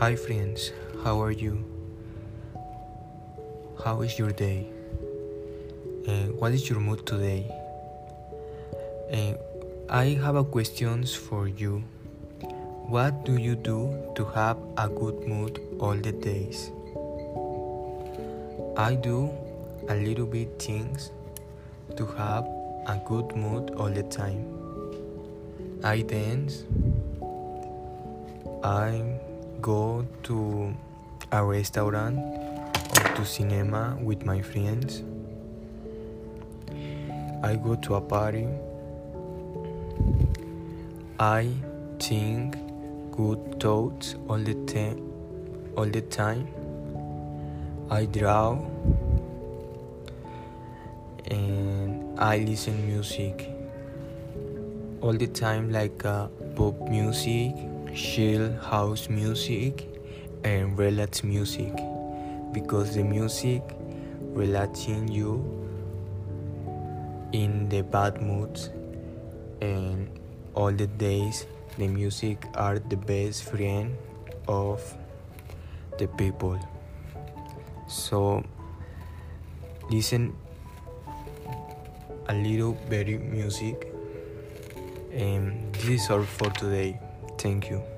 Hi, friends, how are you? How is your day? And what is your mood today? And I have a questions for you. What do you do to have a good mood all the days? I do a little bit things to have a good mood all the time. I dance. I go to a restaurant or to cinema with my friends. I go to a party. I think good thoughts all the time all the time. I draw and I listen music all the time like uh, pop music, chill house music and relax music because the music relaxing you in the bad moods and all the days the music are the best friend of the people. So listen a little very music and this is all for today thank you